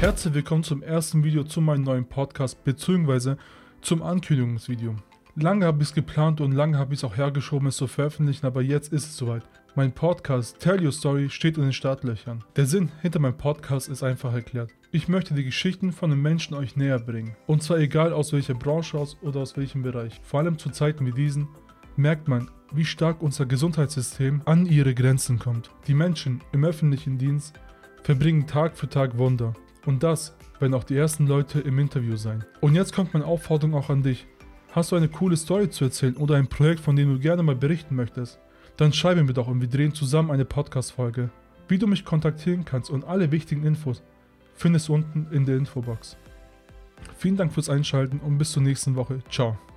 Herzlich willkommen zum ersten Video zu meinem neuen Podcast bzw. zum Ankündigungsvideo. Lange habe ich es geplant und lange habe ich es auch hergeschoben, es zu veröffentlichen, aber jetzt ist es soweit. Mein Podcast Tell Your Story steht in den Startlöchern. Der Sinn hinter meinem Podcast ist einfach erklärt. Ich möchte die Geschichten von den Menschen euch näher bringen. Und zwar egal aus welcher Branche aus oder aus welchem Bereich. Vor allem zu Zeiten wie diesen merkt man, wie stark unser Gesundheitssystem an ihre Grenzen kommt. Die Menschen im öffentlichen Dienst verbringen Tag für Tag Wunder. Und das werden auch die ersten Leute im Interview sein. Und jetzt kommt meine Aufforderung auch an dich. Hast du eine coole Story zu erzählen oder ein Projekt, von dem du gerne mal berichten möchtest? Dann schreibe mir doch und wir drehen zusammen eine Podcast-Folge. Wie du mich kontaktieren kannst und alle wichtigen Infos findest du unten in der Infobox. Vielen Dank fürs Einschalten und bis zur nächsten Woche. Ciao.